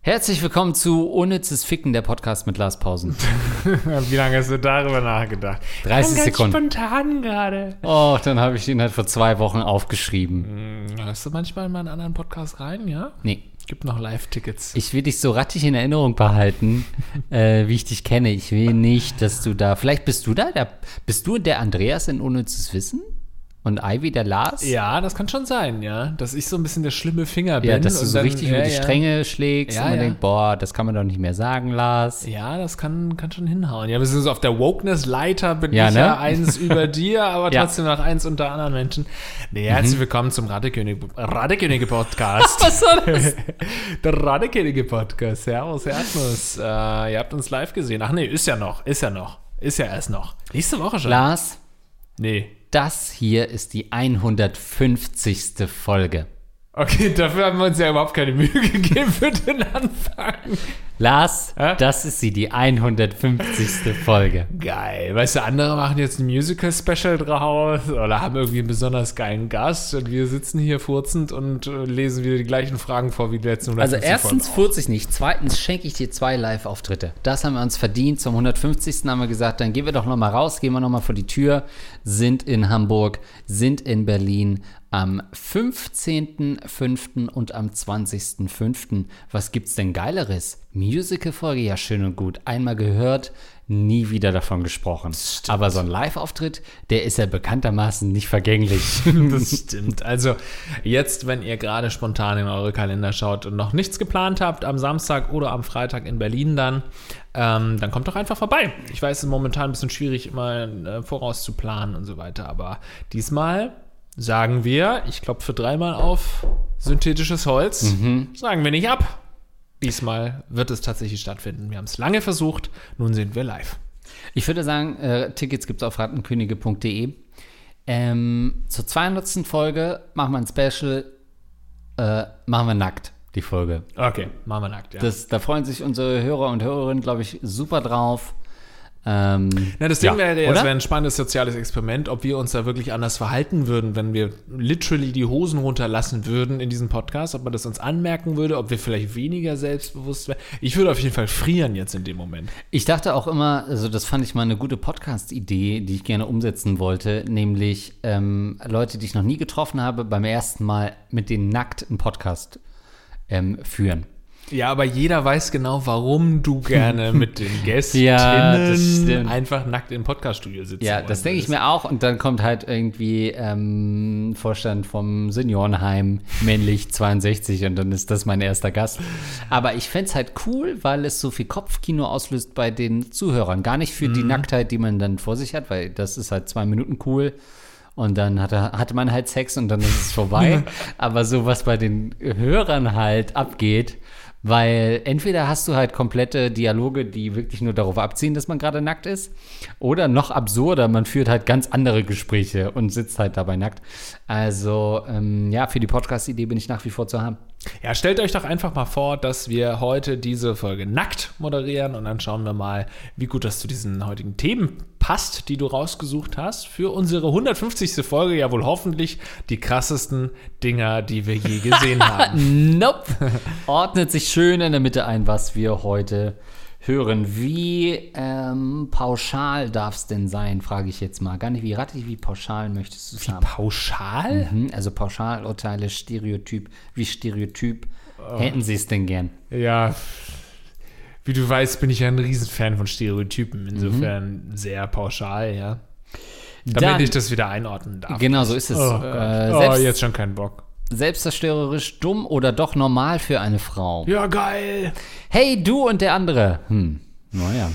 Herzlich willkommen zu Unnützes Ficken, der Podcast mit Lars Pausen. Wie lange hast du darüber nachgedacht? 30 Ganz Sekunden. spontan gerade. Oh, dann habe ich ihn halt vor zwei Wochen aufgeschrieben. Hm, Hörst du manchmal mal in einen anderen Podcast rein, ja? Nee, Gibt noch Live-Tickets. ich will dich so rattig in Erinnerung behalten, äh, wie ich dich kenne. Ich will nicht, dass du da. Vielleicht bist du da? Der, bist du der Andreas in Unnützes Wissen? Und Ivy der Lars? Ja, das kann schon sein, ja. Dass ich so ein bisschen der schlimme Finger bin. Ja, dass du so dann- richtig ja, über die ja. Stränge schlägst Ja, und man ja. denkt, boah, das kann man doch nicht mehr sagen, Lars. Ja, das kann, kann schon hinhauen. Ja, wir sind so auf der Wokeness-Leiter, bin Ja, ich ne? ja eins über dir, aber trotzdem noch eins unter anderen Menschen. Nee, herzlich willkommen zum Radekönig, Radekönige-Podcast. Was soll das? Der Radekönige-Podcast. Servus, Erdnuss. Äh, ihr habt uns live gesehen. Ach nee, ist ja noch, ist ja noch. Ist ja erst noch. Nächste Woche schon. Lars, Nee. Das hier ist die 150. Folge. Okay, dafür haben wir uns ja überhaupt keine Mühe gegeben für den Anfang. Lars, Hä? das ist sie, die 150. Folge. Geil. Weißt du, andere machen jetzt ein Musical-Special draus oder haben irgendwie einen besonders geilen Gast und wir sitzen hier furzend und äh, lesen wieder die gleichen Fragen vor wie die letzten Also 150 erstens Folgen. 40 nicht, zweitens schenke ich dir zwei Live-Auftritte. Das haben wir uns verdient. Zum 150. haben wir gesagt, dann gehen wir doch noch mal raus, gehen wir noch mal vor die Tür, sind in Hamburg, sind in Berlin am 15.05. und am 20.05. Was gibt's denn Geileres? Musical-Folge, ja schön und gut. Einmal gehört, nie wieder davon gesprochen. Aber so ein Live-Auftritt, der ist ja bekanntermaßen nicht vergänglich. Das stimmt. Also jetzt, wenn ihr gerade spontan in eure Kalender schaut und noch nichts geplant habt, am Samstag oder am Freitag in Berlin dann, ähm, dann kommt doch einfach vorbei. Ich weiß, es ist momentan ein bisschen schwierig, immer äh, voraus zu planen und so weiter, aber diesmal sagen wir, ich klopfe dreimal auf synthetisches Holz, sagen wir nicht ab. Diesmal wird es tatsächlich stattfinden. Wir haben es lange versucht, nun sind wir live. Ich würde sagen, äh, Tickets gibt es auf rattenkönige.de. Ähm, zur 200. Folge machen wir ein Special, äh, machen wir nackt, die Folge. Okay, machen wir nackt, ja. Das, da freuen sich unsere Hörer und Hörerinnen, glaube ich, super drauf. Ähm, Na, das Ding Ja, wäre, ja, es wäre ein spannendes soziales Experiment, ob wir uns da wirklich anders verhalten würden, wenn wir literally die Hosen runterlassen würden in diesem Podcast, ob man das uns anmerken würde, ob wir vielleicht weniger selbstbewusst wären. Ich würde auf jeden Fall frieren jetzt in dem Moment. ich dachte auch immer, also das fand ich mal eine gute Podcast-Idee, die ich gerne umsetzen wollte, nämlich ähm, Leute, die ich noch nie getroffen habe, beim ersten Mal mit denen nackt einen Podcast ähm, führen. Ja, aber jeder weiß genau, warum du gerne mit den Gästinnen Ja, einfach nackt im Podcaststudio sitzt. Ja, das denke ich mir auch. Und dann kommt halt irgendwie ähm, Vorstand vom Seniorenheim, männlich 62, und dann ist das mein erster Gast. Aber ich fänd's halt cool, weil es so viel Kopfkino auslöst bei den Zuhörern. Gar nicht für die Nacktheit, die man dann vor sich hat, weil das ist halt zwei Minuten cool. Und dann hatte, hatte man halt Sex und dann ist es vorbei. Aber so was bei den Hörern halt abgeht, weil entweder hast du halt komplette Dialoge, die wirklich nur darauf abziehen, dass man gerade nackt ist, oder noch absurder, man führt halt ganz andere Gespräche und sitzt halt dabei nackt. Also ähm, ja, für die Podcast-Idee bin ich nach wie vor zu haben. Ja, stellt euch doch einfach mal vor, dass wir heute diese Folge nackt moderieren und dann schauen wir mal, wie gut das zu diesen heutigen Themen passt, die du rausgesucht hast. Für unsere 150. Folge ja wohl hoffentlich die krassesten Dinger, die wir je gesehen haben. Nope. Ordnet sich schön in der Mitte ein, was wir heute hören. Wie ähm, pauschal darf es denn sein, frage ich jetzt mal. Gar nicht wie rattig, wie pauschal möchtest du es haben? Pauschal? Mhm, Also Pauschalurteile, Stereotyp, wie Stereotyp hätten Sie es denn gern? Ja. Wie du weißt, bin ich ja ein Riesenfan von Stereotypen. Insofern sehr pauschal, ja. Damit Dann- ich das wieder einordnen darf. Genau so ist es. Oh, äh, oh, selbst, jetzt schon keinen Bock. Selbstzerstörerisch dumm oder doch normal für eine Frau? Ja, geil. Hey, du und der andere. Hm. Naja.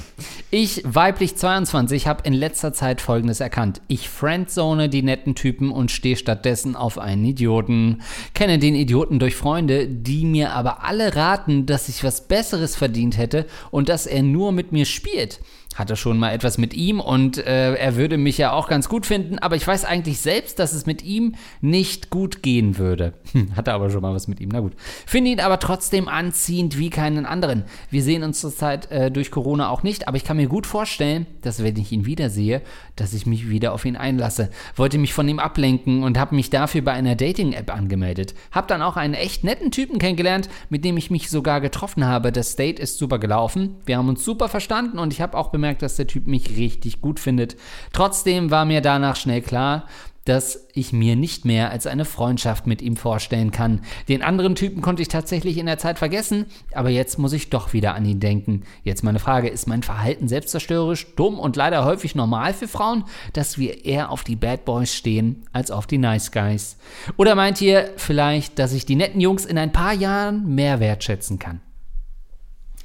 Ich, weiblich 22, habe in letzter Zeit Folgendes erkannt. Ich friendzone die netten Typen und stehe stattdessen auf einen Idioten. Kenne den Idioten durch Freunde, die mir aber alle raten, dass ich was Besseres verdient hätte und dass er nur mit mir spielt. Hatte schon mal etwas mit ihm und äh, er würde mich ja auch ganz gut finden, aber ich weiß eigentlich selbst, dass es mit ihm nicht gut gehen würde. Hm, hatte aber schon mal was mit ihm, na gut. Finde ihn aber trotzdem anziehend wie keinen anderen. Wir sehen uns zurzeit äh, durch Corona auch nicht, aber ich kann mir gut vorstellen, dass wenn ich ihn wiedersehe, dass ich mich wieder auf ihn einlasse. Wollte mich von ihm ablenken und habe mich dafür bei einer Dating-App angemeldet. Hab dann auch einen echt netten Typen kennengelernt, mit dem ich mich sogar getroffen habe. Das Date ist super gelaufen. Wir haben uns super verstanden und ich habe auch bemerkt, dass der Typ mich richtig gut findet. Trotzdem war mir danach schnell klar, dass ich mir nicht mehr als eine Freundschaft mit ihm vorstellen kann. Den anderen Typen konnte ich tatsächlich in der Zeit vergessen, aber jetzt muss ich doch wieder an ihn denken. Jetzt meine Frage, ist mein Verhalten selbstzerstörerisch, dumm und leider häufig normal für Frauen, dass wir eher auf die Bad Boys stehen als auf die Nice Guys? Oder meint ihr vielleicht, dass ich die netten Jungs in ein paar Jahren mehr wertschätzen kann?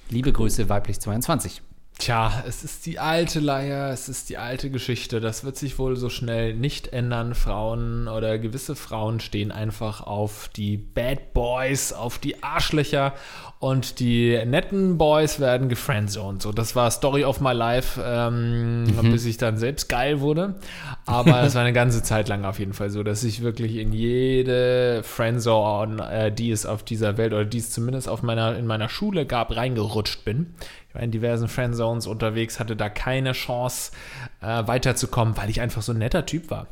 Liebe Grüße, weiblich 22. Tja, es ist die alte Leier, es ist die alte Geschichte. Das wird sich wohl so schnell nicht ändern. Frauen oder gewisse Frauen stehen einfach auf die Bad Boys, auf die Arschlöcher und die netten Boys werden gefriendzoned. So, das war Story of my life, ähm, mhm. bis ich dann selbst geil wurde. Aber es war eine ganze Zeit lang auf jeden Fall so, dass ich wirklich in jede Friendzone, äh, die es auf dieser Welt oder die es zumindest auf meiner, in meiner Schule gab, reingerutscht bin war in diversen Friendzones unterwegs, hatte da keine Chance äh, weiterzukommen, weil ich einfach so ein netter Typ war.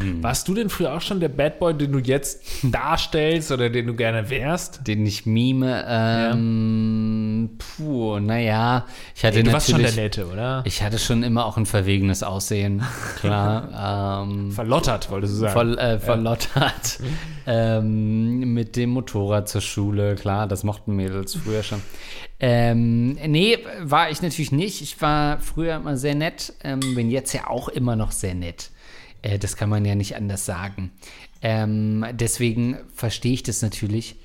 Hm. Warst du denn früher auch schon der Bad Boy, den du jetzt darstellst oder den du gerne wärst? Den ich mime? Ähm, ja. Puh, naja. Ich hatte Ey, du warst schon der Nette, oder? Ich hatte schon immer auch ein verwegenes Aussehen, klar. ähm, verlottert, wolltest du sagen. Ver, äh, verlottert. Ja. ähm, mit dem Motorrad zur Schule, klar, das mochten Mädels früher schon. Ähm, nee, war ich natürlich nicht. Ich war früher immer sehr nett, ähm, bin jetzt ja auch immer noch sehr nett. Äh, das kann man ja nicht anders sagen. Ähm, deswegen verstehe ich das natürlich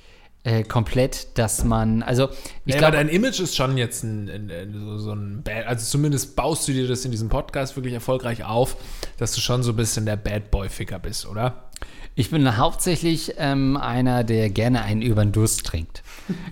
äh, komplett, dass man, also ich ja, glaube, dein Image ist schon jetzt ein, ein, ein, so, so ein Bad, also zumindest baust du dir das in diesem Podcast wirklich erfolgreich auf, dass du schon so ein bisschen der Bad Boy Ficker bist, oder? Ich bin hauptsächlich ähm, einer, der gerne einen über den Durst trinkt.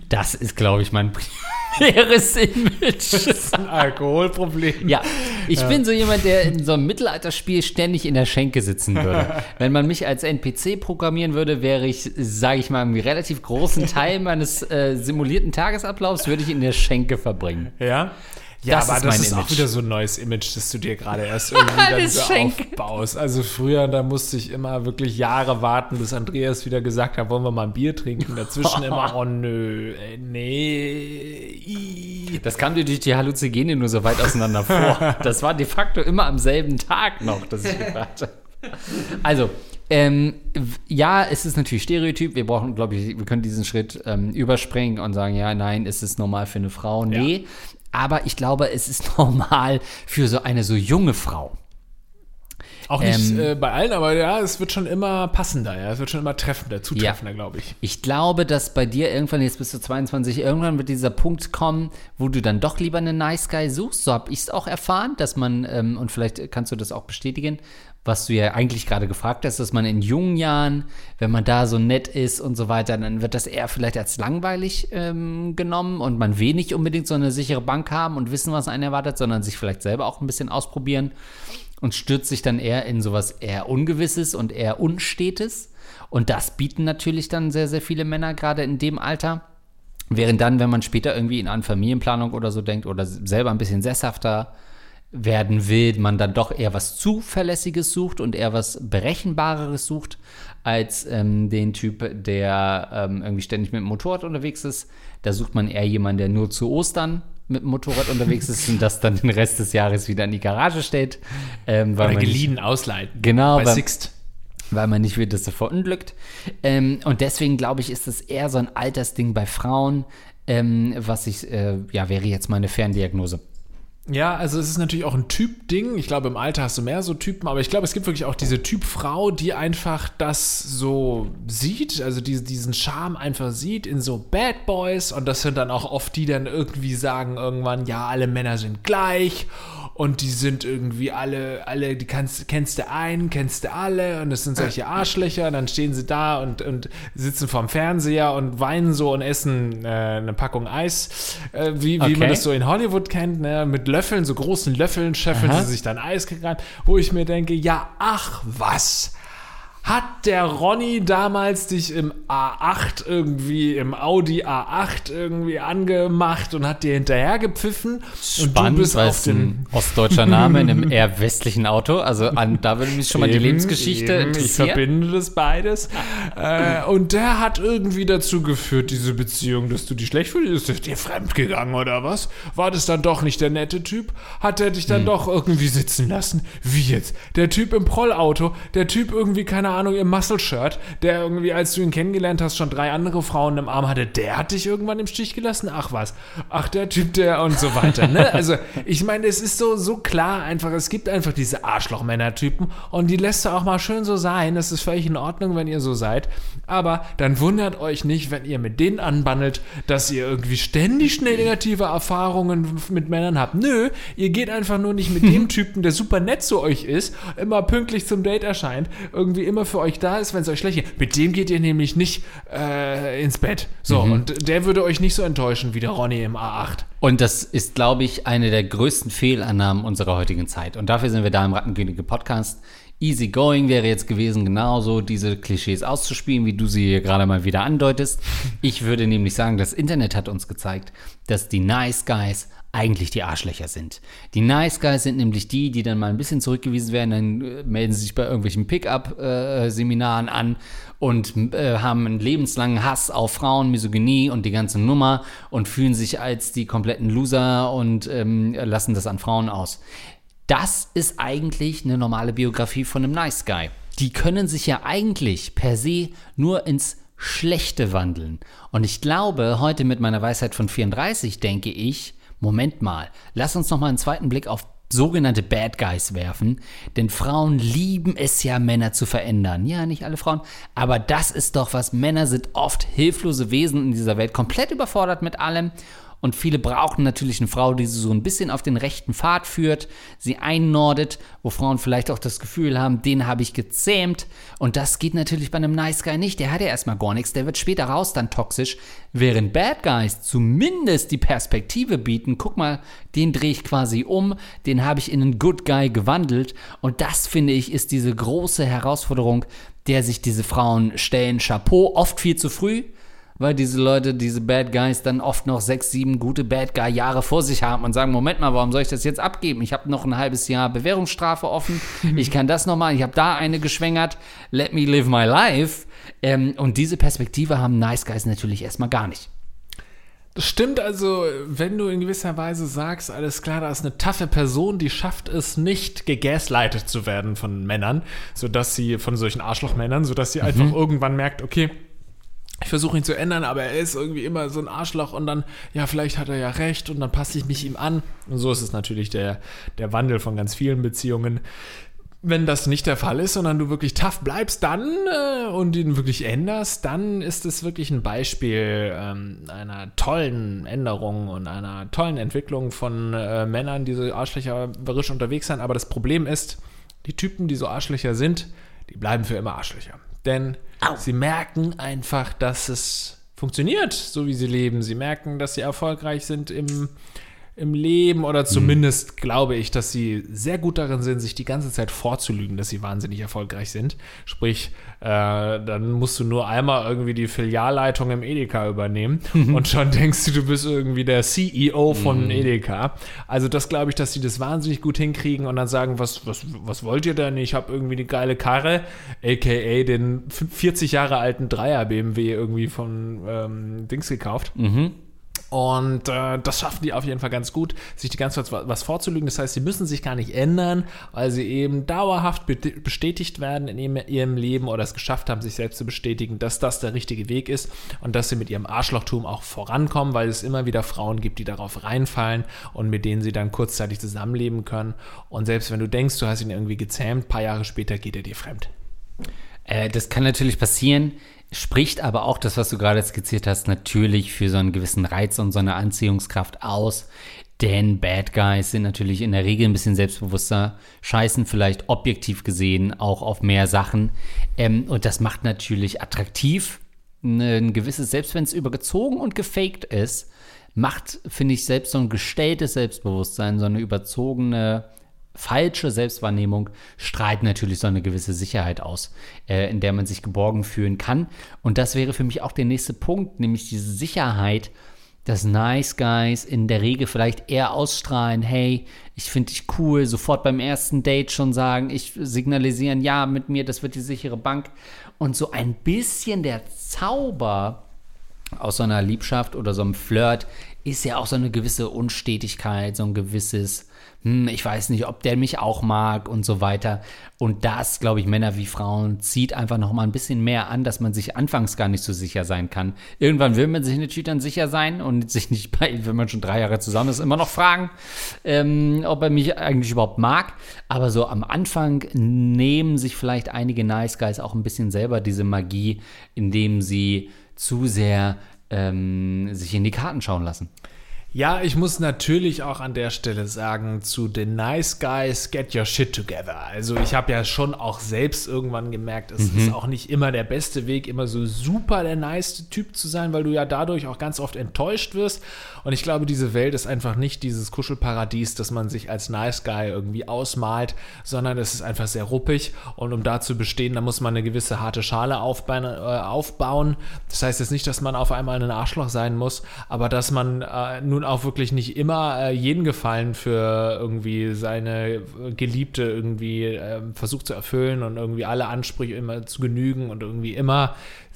Das ist, glaube ich, mein primäres Image. Das ist ein Alkoholproblem. Ja, ich ja. bin so jemand, der in so einem Mittelalterspiel ständig in der Schenke sitzen würde. Wenn man mich als NPC programmieren würde, wäre ich, sage ich mal, einen relativ großen Teil meines äh, simulierten Tagesablaufs würde ich in der Schenke verbringen. Ja. Ja, das aber ist das ist Image. auch wieder so ein neues Image, das du dir gerade erst irgendwie dann so aufbaust. Also früher, da musste ich immer wirklich Jahre warten, bis Andreas wieder gesagt hat, wollen wir mal ein Bier trinken. Dazwischen immer, oh nö, nee. Das kam dir durch die Halluzinogene nur so weit auseinander vor. Das war de facto immer am selben Tag noch, dass ich gefragt habe. Also, ähm, ja, es ist natürlich Stereotyp. Wir brauchen, glaube ich, wir können diesen Schritt ähm, überspringen und sagen, ja, nein, ist es normal für eine Frau? Nee, ja. Aber ich glaube, es ist normal für so eine so junge Frau. Auch nicht ähm, äh, bei allen, aber ja, es wird schon immer passender, ja. Es wird schon immer treffender, zutreffender, ja. glaube ich. Ich glaube, dass bei dir irgendwann, jetzt bist du 22, irgendwann wird dieser Punkt kommen, wo du dann doch lieber einen Nice Guy suchst. So habe ich es auch erfahren, dass man, ähm, und vielleicht kannst du das auch bestätigen, was du ja eigentlich gerade gefragt hast, dass man in jungen Jahren, wenn man da so nett ist und so weiter, dann wird das eher vielleicht als langweilig ähm, genommen und man will nicht unbedingt so eine sichere Bank haben und wissen, was einen erwartet, sondern sich vielleicht selber auch ein bisschen ausprobieren und stürzt sich dann eher in sowas eher Ungewisses und eher Unstetes. Und das bieten natürlich dann sehr, sehr viele Männer gerade in dem Alter. Während dann, wenn man später irgendwie in eine Familienplanung oder so denkt oder selber ein bisschen sesshafter werden will, man dann doch eher was Zuverlässiges sucht und eher was Berechenbareres sucht, als ähm, den Typ, der ähm, irgendwie ständig mit dem Motorrad unterwegs ist. Da sucht man eher jemanden, der nur zu Ostern mit dem Motorrad unterwegs ist und das dann den Rest des Jahres wieder in die Garage stellt. Ähm, weil Oder geliehen nicht, ausleihen. Genau. Bei weil, Sixt. Weil man nicht will, dass er verunglückt. Ähm, und deswegen glaube ich, ist das eher so ein Altersding bei Frauen, ähm, was ich, äh, ja, wäre jetzt meine Ferndiagnose. Ja, also es ist natürlich auch ein Typ-Ding. Ich glaube, im Alter hast du mehr so Typen, aber ich glaube, es gibt wirklich auch diese Typfrau, die einfach das so sieht, also die, diesen Charme einfach sieht in so Bad Boys und das sind dann auch oft die dann irgendwie sagen irgendwann, ja, alle Männer sind gleich und die sind irgendwie alle, alle, die kannst, kennst du einen, kennst du alle und es sind solche Arschlöcher, dann stehen sie da und, und sitzen vorm Fernseher und weinen so und essen äh, eine Packung Eis, äh, wie, wie Okay. man das so in Hollywood kennt, ne? mit Löffeln, so großen Löffeln scheffeln Aha. sie sich dann Eis rein, wo ich mir denke, ja, ach was. Hat der Ronny damals dich im A8 irgendwie, im Audi A8 irgendwie angemacht und hat dir hinterher gepfiffen? Spannend, weil es ein ostdeutscher Name in einem eher westlichen Auto. Also an, da würde mich schon mal die Eben, Lebensgeschichte eben, Ich interessieren. verbinde das beides. äh, und der hat irgendwie dazu geführt, diese Beziehung, dass du dich schlecht fühlst. Ist dir fremd gegangen oder was? War das dann doch nicht der nette Typ? Hat er dich Hm. dann doch irgendwie sitzen lassen? Wie jetzt? Der Typ im Prollauto, der Typ irgendwie, keine Ahnung, im Muscle-Shirt, der irgendwie, als du ihn kennengelernt hast, schon drei andere Frauen im Arm hatte, der hat dich irgendwann im Stich gelassen? Ach was. Ach, der Typ, der und so weiter. Ne? Also, ich meine, es ist so, so klar einfach, es gibt einfach diese Arschloch-Männer-Typen und die lässt du auch mal schön so sein. Das ist völlig in Ordnung, wenn ihr so seid. Aber dann wundert euch nicht, wenn ihr mit denen anbandelt, dass ihr irgendwie ständig schnell negative Erfahrungen mit Männern habt. Nö, ihr geht einfach nur nicht mit dem Typen, der super nett zu euch ist, immer pünktlich zum Date erscheint, irgendwie immer für euch da ist, wenn es euch schlecht geht. Mit dem geht ihr nämlich nicht äh, ins Bett. So, und der würde euch nicht so enttäuschen wie der Ronny im A8. Und das ist, glaube ich, eine der größten Fehlannahmen unserer heutigen Zeit. Und dafür sind wir da im Rattenkönige Podcast. Easy going wäre jetzt gewesen, genauso diese Klischees auszuspielen, wie du sie hier gerade mal wieder andeutest. Ich würde nämlich sagen, das Internet hat uns gezeigt, dass die Nice Guys eigentlich die Arschlöcher sind. Die Nice Guys sind nämlich die, die dann mal ein bisschen zurückgewiesen werden, dann äh, melden sie sich bei irgendwelchen Pickup-Seminaren an und äh, haben einen lebenslangen Hass auf Frauen, Misogynie und die ganze Nummer und fühlen sich als die kompletten Loser und ähm, lassen das an Frauen aus. Das ist eigentlich eine normale Biografie von einem Nice Guy. Die können sich ja eigentlich per se nur ins Schlechte wandeln. Und ich glaube, heute mit meiner Weisheit von 34 denke ich, Moment mal, lass uns noch mal einen zweiten Blick auf sogenannte Bad Guys werfen, denn Frauen lieben es ja, Männer zu verändern. Ja, nicht alle Frauen, aber das ist doch was. Männer sind oft hilflose Wesen in dieser Welt, komplett überfordert mit allem. Und viele brauchen natürlich eine Frau, die sie so ein bisschen auf den rechten Pfad führt, sie einnordet, wo Frauen vielleicht auch das Gefühl haben, den habe ich gezähmt. Und das geht natürlich bei einem Nice Guy nicht. Der hat ja erstmal gar nichts, der wird später raus dann toxisch. Während Bad Guys zumindest die Perspektive bieten, guck mal, den drehe ich quasi um, den habe ich in einen Good Guy gewandelt. Und das finde ich ist diese große Herausforderung, der sich diese Frauen stellen. Chapeau, oft viel zu früh weil diese Leute, diese Bad Guys dann oft noch sechs, sieben gute Bad Guy Jahre vor sich haben und sagen, Moment mal, warum soll ich das jetzt abgeben? Ich habe noch ein halbes Jahr Bewährungsstrafe offen, ich kann das nochmal, ich habe da eine geschwängert, let me live my life. Ähm, und diese Perspektive haben Nice Guys natürlich erstmal gar nicht. Das stimmt also, wenn du in gewisser Weise sagst, alles klar, da ist eine taffe Person, die schafft es nicht, gegaslightet zu werden von Männern, sodass sie, von solchen Arschlochmännern, sodass sie einfach irgendwann merkt, okay, ich versuche ihn zu ändern, aber er ist irgendwie immer so ein Arschloch und dann, ja, vielleicht hat er ja recht und dann passe ich mich ihm an. Und so ist es natürlich der, der Wandel von ganz vielen Beziehungen. Wenn das nicht der Fall ist, sondern du wirklich tough bleibst, dann äh, und ihn wirklich änderst, dann ist es wirklich ein Beispiel ähm, einer tollen Änderung und einer tollen Entwicklung von äh, Männern, die so arschlöcherisch unterwegs sind. Aber das Problem ist, die Typen, die so Arschlöcher sind, die bleiben für immer Arschlöcher. Denn sie merken einfach, dass es funktioniert, so wie sie leben. Sie merken, dass sie erfolgreich sind im, im Leben oder zumindest glaube ich, dass sie sehr gut darin sind, sich die ganze Zeit vorzulügen, dass sie wahnsinnig erfolgreich sind. Sprich, äh, dann musst du nur einmal irgendwie die Filialleitung im Edeka übernehmen und schon denkst du, du bist irgendwie der CEO von Edeka. Also das glaube ich, dass sie das wahnsinnig gut hinkriegen und dann sagen, was, was, was wollt ihr denn? Ich habe irgendwie eine geile Karre, aka den 40 Jahre alten Dreier BMW irgendwie von ähm, Dings gekauft. Und äh, das schaffen die auf jeden Fall ganz gut, sich die ganze Zeit was, vorzulügen. Das heißt, sie müssen sich gar nicht ändern, weil sie eben dauerhaft be bestätigt werden in ihrem, ihrem Leben oder es geschafft haben, sich selbst zu bestätigen, dass das der richtige Weg ist und dass sie mit ihrem Arschlochtum auch vorankommen, weil es immer wieder Frauen gibt, die darauf reinfallen und mit denen sie dann kurzzeitig zusammenleben können. Und selbst wenn du denkst, du hast ihn irgendwie gezähmt, ein paar Jahre später geht er dir fremd. Äh, das kann natürlich passieren, spricht aber auch das, was du gerade skizziert hast, natürlich für so einen gewissen Reiz und so eine Anziehungskraft aus. Denn Bad Guys sind natürlich in der Regel ein bisschen selbstbewusster, scheißen vielleicht objektiv gesehen auch auf mehr Sachen. Ähm, und das macht natürlich attraktiv ein gewisses, selbst wenn es übergezogen und gefaked ist, macht, finde ich, selbst so ein gestelltes Selbstbewusstsein, so eine überzogene, falsche Selbstwahrnehmung strahlt natürlich so eine gewisse Sicherheit aus, äh, in der man sich geborgen fühlen kann. Und das wäre für mich auch der nächste Punkt, nämlich diese Sicherheit, dass Nice Guys in der Regel vielleicht eher ausstrahlen, hey, ich finde dich cool, sofort beim ersten Date schon sagen, ich signalisieren, ja, mit mir, das wird die sichere Bank. Und so ein bisschen der Zauber aus so einer Liebschaft oder so einem Flirt ist ja auch so eine gewisse Unstetigkeit, so ein gewisses hm, ich weiß nicht, ob der mich auch mag und so weiter. Und das, glaube ich, Männer wie Frauen zieht einfach noch mal ein bisschen mehr an, dass man sich anfangs gar nicht so sicher sein kann. Irgendwann will man sich natürlich dann sicher sein und sich nicht bei, wenn man schon drei Jahre zusammen ist, immer noch fragen, ähm, ob er mich eigentlich überhaupt mag. Aber so am Anfang nehmen sich vielleicht einige Nice Guys auch ein bisschen selber diese Magie, indem sie zu sehr ähm, sich in die Karten schauen lassen. Ja, ich muss natürlich auch an der Stelle sagen, zu den Nice Guys, get your shit together. Also ich habe ja schon auch selbst irgendwann gemerkt, es mhm. ist auch nicht immer der beste Weg, immer so super der nice Typ zu sein, weil du ja dadurch auch ganz oft enttäuscht wirst. Und ich glaube, diese Welt ist einfach nicht dieses Kuschelparadies, das man sich als Nice Guy irgendwie ausmalt, sondern es ist einfach sehr ruppig. Und um da zu bestehen, da muss man eine gewisse harte Schale aufbauen. Äh, aufbauen. Das heißt jetzt nicht, dass man auf einmal ein Arschloch sein muss, aber dass man äh, nur nun auch wirklich nicht immer äh, jeden Gefallen für irgendwie seine Geliebte irgendwie äh, versucht zu erfüllen und irgendwie alle Ansprüche immer zu genügen und irgendwie immer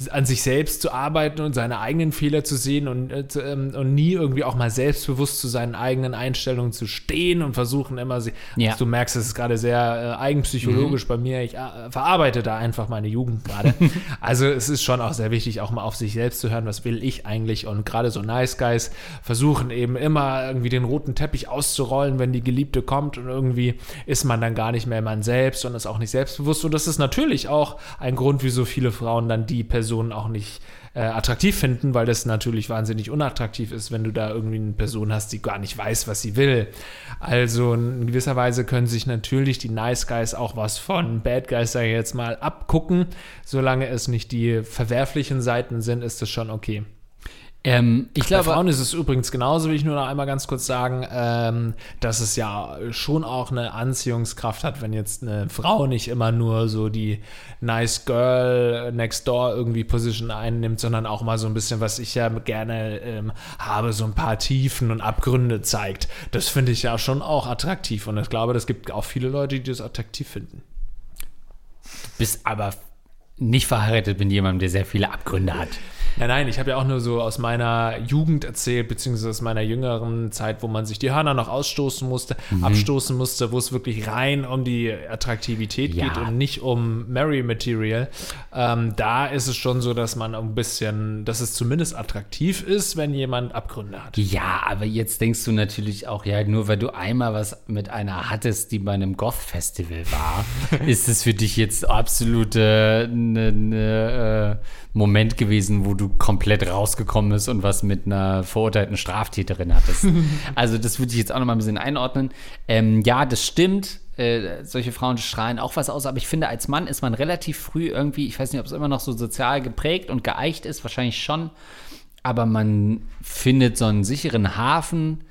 an sich selbst zu arbeiten und seine eigenen Fehler zu sehen und, äh, ähm, und nie irgendwie auch mal selbstbewusst zu seinen eigenen Einstellungen zu stehen und versuchen immer, sie, ja. du merkst, es ist gerade sehr äh, eigenpsychologisch mhm. bei mir, ich äh, verarbeite da einfach meine Jugend gerade. also es ist schon auch sehr wichtig, auch mal auf sich selbst zu hören, was will ich eigentlich und gerade so Nice Guys versuchen eben immer irgendwie den roten Teppich auszurollen, wenn die Geliebte kommt und irgendwie ist man dann gar nicht mehr man selbst und ist auch nicht selbstbewusst und das ist natürlich auch ein Grund, wieso viele Frauen dann die Person Personen auch nicht äh, attraktiv finden, weil das natürlich wahnsinnig unattraktiv ist, wenn du da irgendwie eine Person hast, die gar nicht weiß, was sie will. Also in gewisser Weise können sich natürlich die Nice Guys auch was von Bad Guys, sage ich jetzt mal, abgucken. Solange es nicht die verwerflichen Seiten sind, ist das schon okay. Ähm, ich glaube, Bei Frauen ist es übrigens genauso, will ich nur noch einmal ganz kurz sagen, ähm, dass es ja schon auch eine Anziehungskraft hat, wenn jetzt eine Frau nicht immer nur so die nice girl next door irgendwie Position einnimmt, sondern auch mal so ein bisschen, was ich ja gerne ähm, habe, so ein paar Tiefen und Abgründe zeigt. Das finde ich ja schon auch attraktiv und ich glaube, das gibt auch viele Leute, die das attraktiv finden. Du bist aber nicht verheiratet mit jemandem, der sehr viele Abgründe hat. Ja, nein, ich habe ja auch nur so aus meiner Jugend erzählt, beziehungsweise aus meiner jüngeren Zeit, wo man sich die Hörner noch ausstoßen musste, mhm. abstoßen musste, wo es wirklich rein um die Attraktivität ja. geht und nicht um Mary Material. Ähm, da ist es schon so, dass man ein bisschen, dass es zumindest attraktiv ist, wenn jemand Abgründe hat. Ja, aber jetzt denkst du natürlich auch, ja, nur weil du einmal was mit einer hattest, die bei einem Goth-Festival war, ist es für dich jetzt absolute ne, äh, Moment gewesen, wo du komplett rausgekommen bist und was mit einer verurteilten Straftäterin hattest. also das würde ich jetzt auch noch mal ein bisschen einordnen. Ähm, ja, das stimmt. Äh, solche Frauen strahlen auch was aus, aber ich finde, als Mann ist man relativ früh irgendwie, ich weiß nicht, ob es immer noch so sozial geprägt und geeicht ist, wahrscheinlich schon, aber man findet so einen sicheren Hafen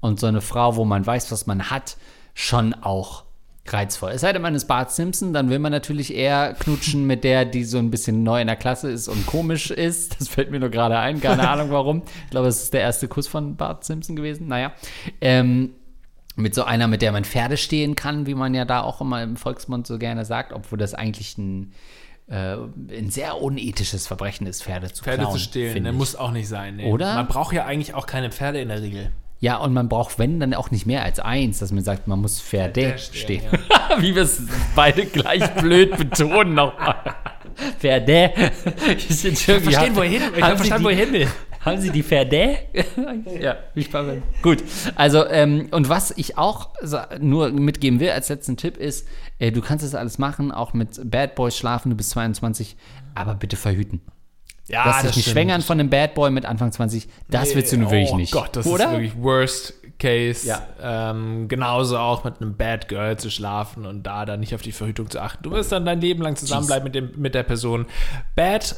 und so eine Frau, wo man weiß, was man hat, schon auch reizvoll. Es sei denn, man ist Bart Simpson, dann will man natürlich eher knutschen mit der, die so ein bisschen neu in der Klasse ist und komisch ist. Das fällt mir nur gerade ein, keine Ahnung warum. Ich glaube, es ist der erste Kuss von Bart Simpson gewesen. Naja. Ähm, mit so einer, mit der man Pferde stehen kann, wie man ja da auch immer im Volksmund so gerne sagt, obwohl das eigentlich ein, äh, ein sehr unethisches Verbrechen ist, Pferde zu Pferde klauen. Pferde zu stehlen, ne? muss auch nicht sein. Nee. Oder? Man braucht ja eigentlich auch keine Pferde in der Regel. Ja, und man braucht, wenn, dann auch nicht mehr als eins, dass man sagt, man muss Pferde stehen. Ja. Wie wir es beide gleich blöd betonen nochmal. Pferde. Ich verstehe, wohin. Ich habe verstanden, wohin will. Haben Sie die Pferde? ja, wie spannend. Gut, also, ähm, und was ich auch nur mitgeben will als letzten Tipp ist, äh, du kannst das alles machen, auch mit Bad Boys schlafen, du bist 22, aber bitte verhüten. Ja, Lass dich nicht schwängern von einem Bad Boy mit Anfang 20. Das nee, willst du nur wirklich oh nicht. Gott, das Oder? ist wirklich worst Case. Ja. Ähm, genauso auch mit einem Bad Girl zu schlafen und da dann nicht auf die Verhütung zu achten. Du wirst dann dein Leben lang zusammenbleiben mit, dem, mit der Person. Bad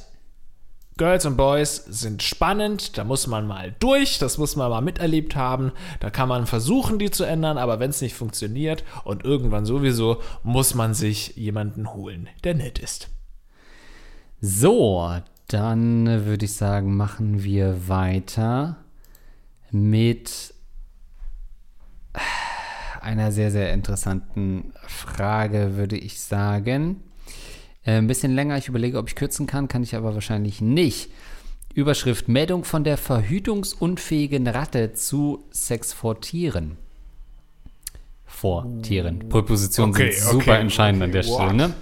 Girls und Boys sind spannend, da muss man mal durch, das muss man mal miterlebt haben, da kann man versuchen, die zu ändern, aber wenn es nicht funktioniert und irgendwann sowieso, muss man sich jemanden holen, der nett ist. So, dann würde ich sagen, machen wir weiter mit einer sehr, sehr interessanten Frage, würde ich sagen. Äh, ein bisschen länger, ich überlege, ob ich kürzen kann, kann ich aber wahrscheinlich nicht. Überschrift: Meldung von der verhütungsunfähigen Ratte zu Sex vor Tieren. Vor Tieren. Präpositionen Okay, sind super okay, entscheidend an okay, der wow. Stelle, ne?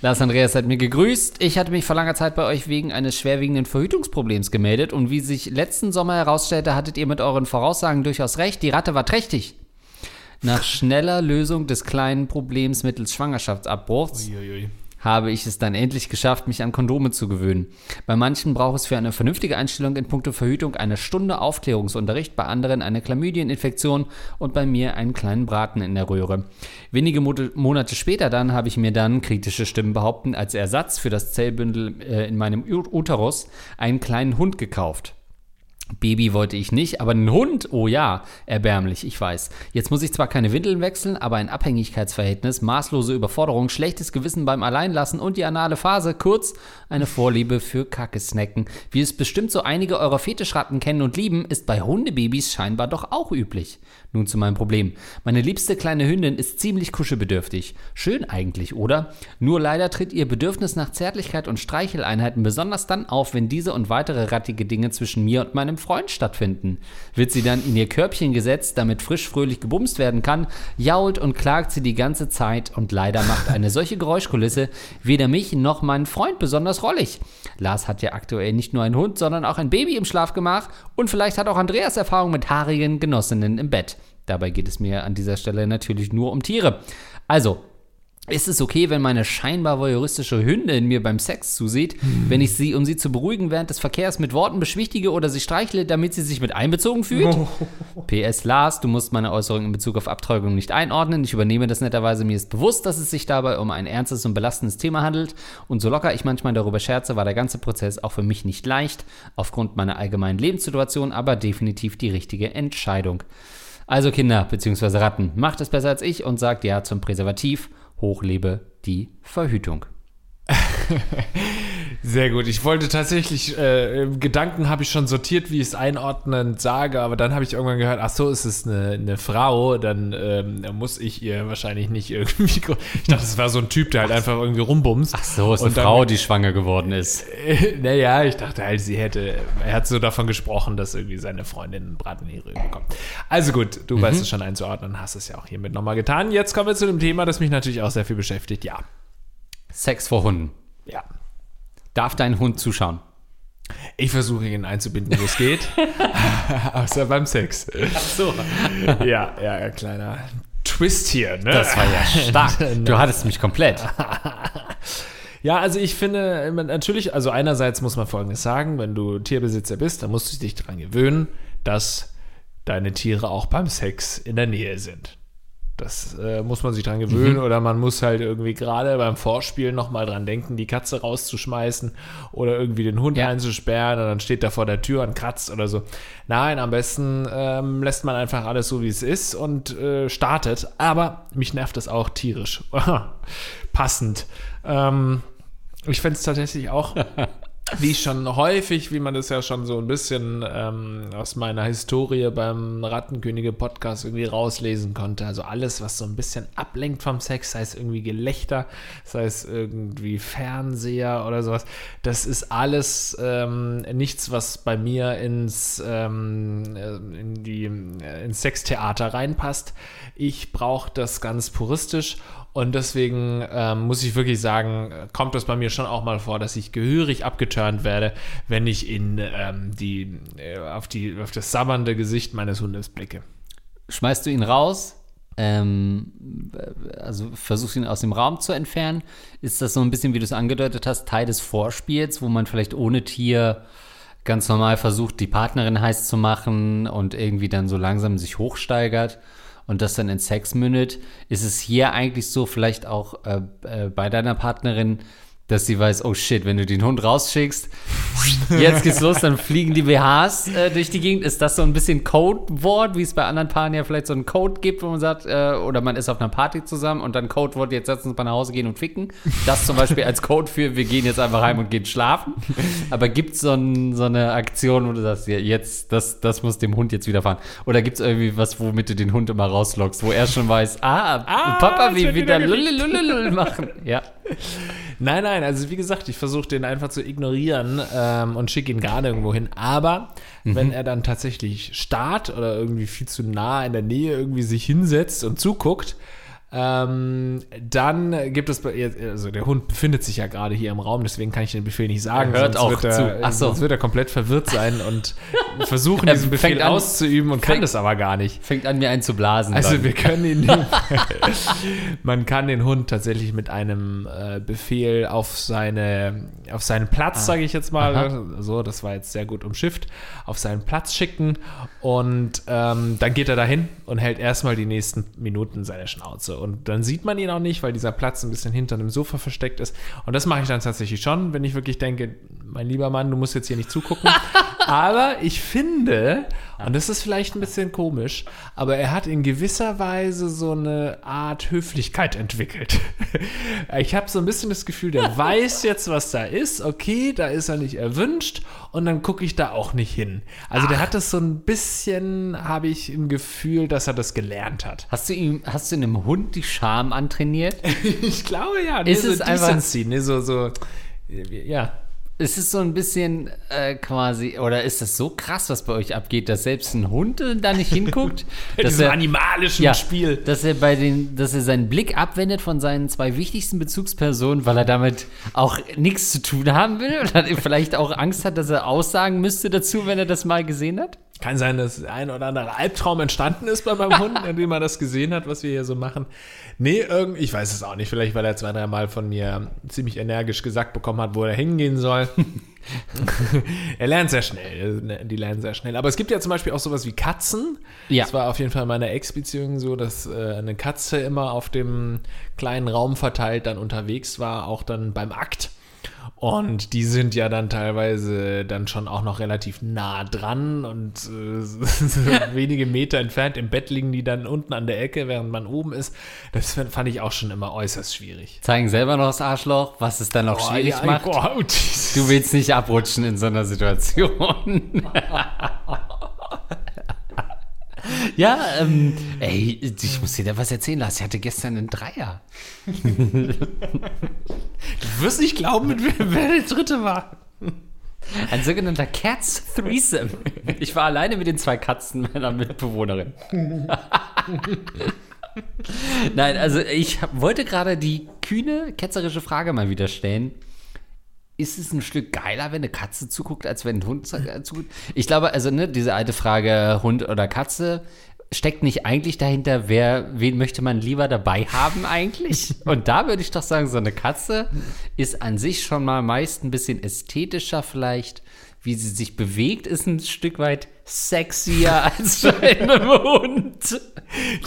Lars Andreas hat mir gegrüßt. Ich hatte mich vor langer Zeit bei euch wegen eines schwerwiegenden Verhütungsproblems gemeldet und wie sich letzten Sommer herausstellte, hattet ihr mit euren Voraussagen durchaus recht. Die Ratte war trächtig. Nach schneller Lösung des kleinen Problems mittels Schwangerschaftsabbruchs Uiuiui. Habe ich es dann endlich geschafft, mich an Kondome zu gewöhnen. Bei manchen braucht es für eine vernünftige Einstellung in puncto Verhütung eine Stunde Aufklärungsunterricht, bei anderen eine Chlamydieninfektion und bei mir einen kleinen Braten in der Röhre. Wenige Mo Monate später dann habe ich mir dann, kritische Stimmen behaupten, als Ersatz für das Zellbündel äh, in meinem Uterus einen kleinen Hund gekauft. Baby wollte ich nicht, aber einen Hund, oh ja, erbärmlich, ich weiß. Jetzt muss ich zwar keine Windeln wechseln, aber ein Abhängigkeitsverhältnis, maßlose Überforderung, schlechtes Gewissen beim Alleinlassen und die anale Phase, kurz eine Vorliebe für Kackesnacken. Wie es bestimmt so einige eurer Fetischratten kennen und lieben, ist bei Hundebabys scheinbar doch auch üblich. Nun zu meinem Problem. Meine liebste kleine Hündin ist ziemlich kuschelbedürftig. Schön eigentlich, oder? Nur leider tritt ihr Bedürfnis nach Zärtlichkeit und Streicheleinheiten besonders dann auf, wenn diese und weitere rattige Dinge zwischen mir und meinem Freund stattfinden. Wird sie dann in ihr Körbchen gesetzt, damit frisch fröhlich gebumst werden kann, jault und klagt sie die ganze Zeit und leider macht eine solche Geräuschkulisse weder mich noch meinen Freund besonders rollig. Lars hat ja aktuell nicht nur einen Hund, sondern auch ein Baby im Schlafgemach und vielleicht hat auch Andreas Erfahrung mit haarigen Genossinnen im Bett. Dabei geht es mir an dieser Stelle natürlich nur um Tiere. Also, ist es okay, wenn meine scheinbar voyeuristische Hündin mir beim Sex zusieht, wenn ich sie, um sie zu beruhigen, während des Verkehrs mit Worten beschwichtige oder sie streichle, damit sie sich mit einbezogen fühlt? PS Lars, du musst meine Äußerung in Bezug auf Abtreibung nicht einordnen. Ich übernehme das netterweise. Mir ist bewusst, dass es sich dabei um ein ernstes und belastendes Thema handelt. Und so locker ich manchmal darüber scherze, war der ganze Prozess auch für mich nicht leicht, aufgrund meiner allgemeinen Lebenssituation, aber definitiv die richtige Entscheidung. Also Kinder bzw. Ratten, macht es besser als ich und sagt ja zum Präservativ. Hochlebe die Verhütung. Sehr gut. Ich wollte tatsächlich, äh, Gedanken habe ich schon sortiert, wie ich es einordnend sage, aber dann habe ich irgendwann gehört, ach so, ist es eine, eine Frau, dann ähm, muss ich ihr wahrscheinlich nicht irgendwie. Ich dachte, es war so ein Typ, der halt einfach irgendwie rumbumst. Ach so, ist eine dann- Frau, die schwanger geworden ist. Äh, naja, ich dachte halt, sie hätte, er hat so davon gesprochen, dass irgendwie seine Freundin einen Braten in die Röhre bekommt. Also gut, du weißt es schon einzuordnen, hast es ja auch hiermit nochmal getan. Jetzt kommen wir zu dem Thema, das mich natürlich auch sehr viel beschäftigt. Ja, Sex vor Hunden. ja. Darf dein Hund zuschauen? Ich versuche ihn einzubinden, wo es geht. Außer beim Sex. Ach so. Ja, ja, kleiner Twist hier, ne? Das war ja stark. Du hattest mich komplett. Ja, also ich finde, natürlich, also einerseits muss man Folgendes sagen, wenn du Tierbesitzer bist, dann musst du dich daran gewöhnen, dass deine Tiere auch beim Sex in der Nähe sind. Das äh, muss man sich dran gewöhnen oder man muss halt irgendwie gerade beim Vorspielen nochmal dran denken, die Katze rauszuschmeißen oder irgendwie den Hund Ja. einzusperren und dann steht er vor der Tür und kratzt oder so. Nein, am besten ähm, lässt man einfach alles so, wie es ist und äh, startet. Aber mich nervt das auch tierisch. Passend. Ähm, ich fände es tatsächlich auch, wie schon häufig, wie man das ja schon so ein bisschen ähm, aus meiner Historie beim Rattenkönige-Podcast irgendwie rauslesen konnte. Also alles, was so ein bisschen ablenkt vom Sex, sei es irgendwie Gelächter, sei es irgendwie Fernseher oder sowas, das ist alles ähm, nichts, was bei mir ins, ähm, äh, in die, äh, ins Sextheater reinpasst. Ich brauche das ganz puristisch und deswegen ähm, muss ich wirklich sagen, kommt es bei mir schon auch mal vor, dass ich gehörig abgeturnt werde, wenn ich in ähm, die, äh, auf, die, auf das sabbernde Gesicht meines Hundes blicke. Schmeißt du ihn raus? Ähm, also versuchst ihn aus dem Raum zu entfernen? Ist das so ein bisschen, wie du es angedeutet hast, Teil des Vorspiels, wo man vielleicht ohne Tier ganz normal versucht, die Partnerin heiß zu machen und irgendwie dann so langsam sich hochsteigert und das dann in Sex mündet, ist es hier eigentlich so, vielleicht auch äh, äh, bei deiner Partnerin, dass sie weiß, oh shit, wenn du den Hund rausschickst, jetzt geht's los, dann fliegen die BHs äh, durch die Gegend. Ist das so ein bisschen Codewort, wie es bei anderen Paaren ja vielleicht so einen Code gibt, wo man sagt, äh, oder man ist auf einer Party zusammen und dann Codewort, jetzt setzen wir uns mal nach Hause gehen und ficken. Das zum Beispiel als Code für, wir gehen jetzt einfach heim und gehen schlafen. Aber gibt so es so eine Aktion, wo du sagst, ja, jetzt, das, das muss dem Hund jetzt widerfahren? Oder gibt es irgendwie was, womit du den Hund immer rauslockst, wo er schon weiß, ah, Ah, Papa, wie wieder wieder lulululul machen. Ja. Nein, nein, also wie gesagt, ich versuche den einfach zu ignorieren ähm, und schicke ihn gerade irgendwo hin. Aber wenn er dann tatsächlich starrt oder irgendwie viel zu nah in der Nähe irgendwie sich hinsetzt und zuguckt, ähm, dann gibt es, also der Hund befindet sich ja gerade hier im Raum, deswegen kann ich den Befehl nicht sagen. Er hört sonst auch wird zu. er, Ach so. Sonst wird er komplett verwirrt sein und versuchen, Er diesen Befehl an- auszuüben und kann fängt- das aber gar nicht. Fängt an, mir einen zu blasen. Also dann. wir können ihn, man kann den Hund tatsächlich mit einem äh, Befehl auf seine, auf seinen Platz, sage ich jetzt mal, Aha. so, das war jetzt sehr gut umschifft, auf seinen Platz schicken und ähm, dann geht er dahin und hält erstmal die nächsten Minuten seine Schnauze. Und dann sieht man ihn auch nicht, weil dieser Platz ein bisschen hinter dem Sofa versteckt ist. Und das mache ich dann tatsächlich schon, wenn ich wirklich denke, mein lieber Mann, du musst jetzt hier nicht zugucken, aber ich finde, und das ist vielleicht ein bisschen komisch, aber er hat in gewisser Weise so eine Art Höflichkeit entwickelt. Ich habe so ein bisschen das Gefühl, der weiß jetzt, was da ist. Okay, da ist er nicht erwünscht und dann gucke ich da auch nicht hin. Also der hat das so ein bisschen, habe ich im Gefühl, dass er das gelernt hat. Hast du ihm, hast du einem Hund die Scham antrainiert? Ich glaube ja. Ist es einfach- nee, so, so, ja. Es ist so ein bisschen äh, quasi, oder ist das so krass, was bei euch abgeht, dass selbst ein Hund da nicht hinguckt? dass Diesem er, animalischen ja, Spiel. Dass er bei den, dass er seinen Blick abwendet von seinen zwei wichtigsten Bezugspersonen, weil er damit auch nichts zu tun haben will und vielleicht auch Angst hat, dass er aussagen müsste dazu, wenn er das mal gesehen hat? Kann sein, dass ein oder andere Albtraum entstanden ist bei meinem Hund, indem er das gesehen hat, was wir hier so machen. Nee, irgend, ich weiß es auch nicht. Vielleicht, weil er zwei, dreimal von mir ziemlich energisch gesagt bekommen hat, wo er hingehen soll. er lernt sehr schnell. Die lernen sehr schnell. Aber es gibt ja zum Beispiel auch sowas wie Katzen. Ja. Das war auf jeden Fall in meiner Ex-Beziehung so, dass äh, eine Katze immer auf dem kleinen Raum verteilt dann unterwegs war, auch dann beim Akt. Und die sind ja dann teilweise dann schon auch noch relativ nah dran und äh, so wenige Meter entfernt im Bett liegen die dann unten an der Ecke, während man oben ist. Das fand ich auch schon immer äußerst schwierig. Zeigen selber noch das Arschloch, was es dann auch schwierig ja, macht. oh. Du willst nicht abrutschen in so einer Situation. ja, ähm, ey, ich muss dir da was erzählen lassen. Ich hatte gestern einen Dreier. Du wirst nicht glauben, mit wem, wer der Dritte war. Ein sogenannter Cats Threesome. Ich war alleine mit den zwei Katzen meiner Mitbewohnerin. Nein, also ich wollte gerade die kühne, ketzerische Frage mal wieder stellen. Ist es ein Stück geiler, wenn eine Katze zuguckt, als wenn ein Hund äh, zuguckt? Ich glaube, also ne, diese alte Frage Hund oder Katze steckt nicht eigentlich dahinter, wer, wen möchte man lieber dabei haben eigentlich? Und da würde ich doch sagen, so eine Katze ist an sich schon mal meist ein bisschen ästhetischer vielleicht. Wie sie sich bewegt, ist ein Stück weit sexier als bei einem Hund.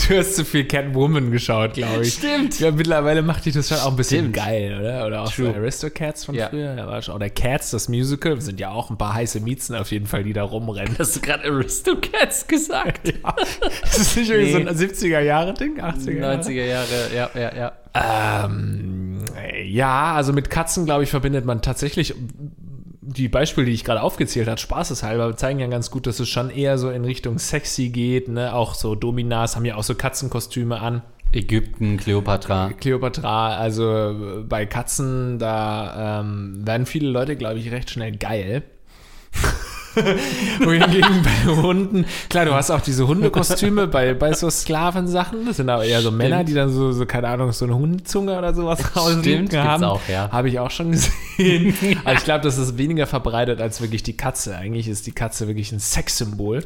Du hast zu viel Catwoman geschaut, glaube ich. Stimmt. Ja, mittlerweile macht dich das schon auch ein bisschen Stimmt. geil, oder? Oder auch True. so Aristocats von Ja. früher. Da war schon, oder Cats, das Musical. Sind ja auch ein paar heiße Miezen auf jeden Fall, die da rumrennen. Hast du gerade Aristocats gesagt? Das ist nicht irgendwie Nee. so ein 70er-Jahre-Ding? 80er Jahre? 90er Jahre, ja, ja, ja. Ähm, ja, also mit Katzen, glaube ich, verbindet man tatsächlich die Beispiele, die ich gerade aufgezählt habe, spaßeshalber, zeigen ja ganz gut, dass es schon eher so in Richtung sexy geht. Ne? Auch so Dominas haben ja auch so Katzenkostüme an. Ägypten, Kleopatra. Kleopatra, also äh, bei Katzen, da ähm, werden viele Leute, glaube ich, recht schnell geil. Wohingegen bei Hunden, klar, du hast auch diese Hundekostüme bei, bei so Sklavensachen. Das sind aber eher so Männer, die dann so, so, keine Ahnung, so eine Hundezunge oder sowas rauslinken gibt's haben. auch, ja. Habe ich auch schon gesehen. Aber ich glaube, das ist weniger verbreitet als wirklich die Katze. Eigentlich ist die Katze wirklich ein Sexsymbol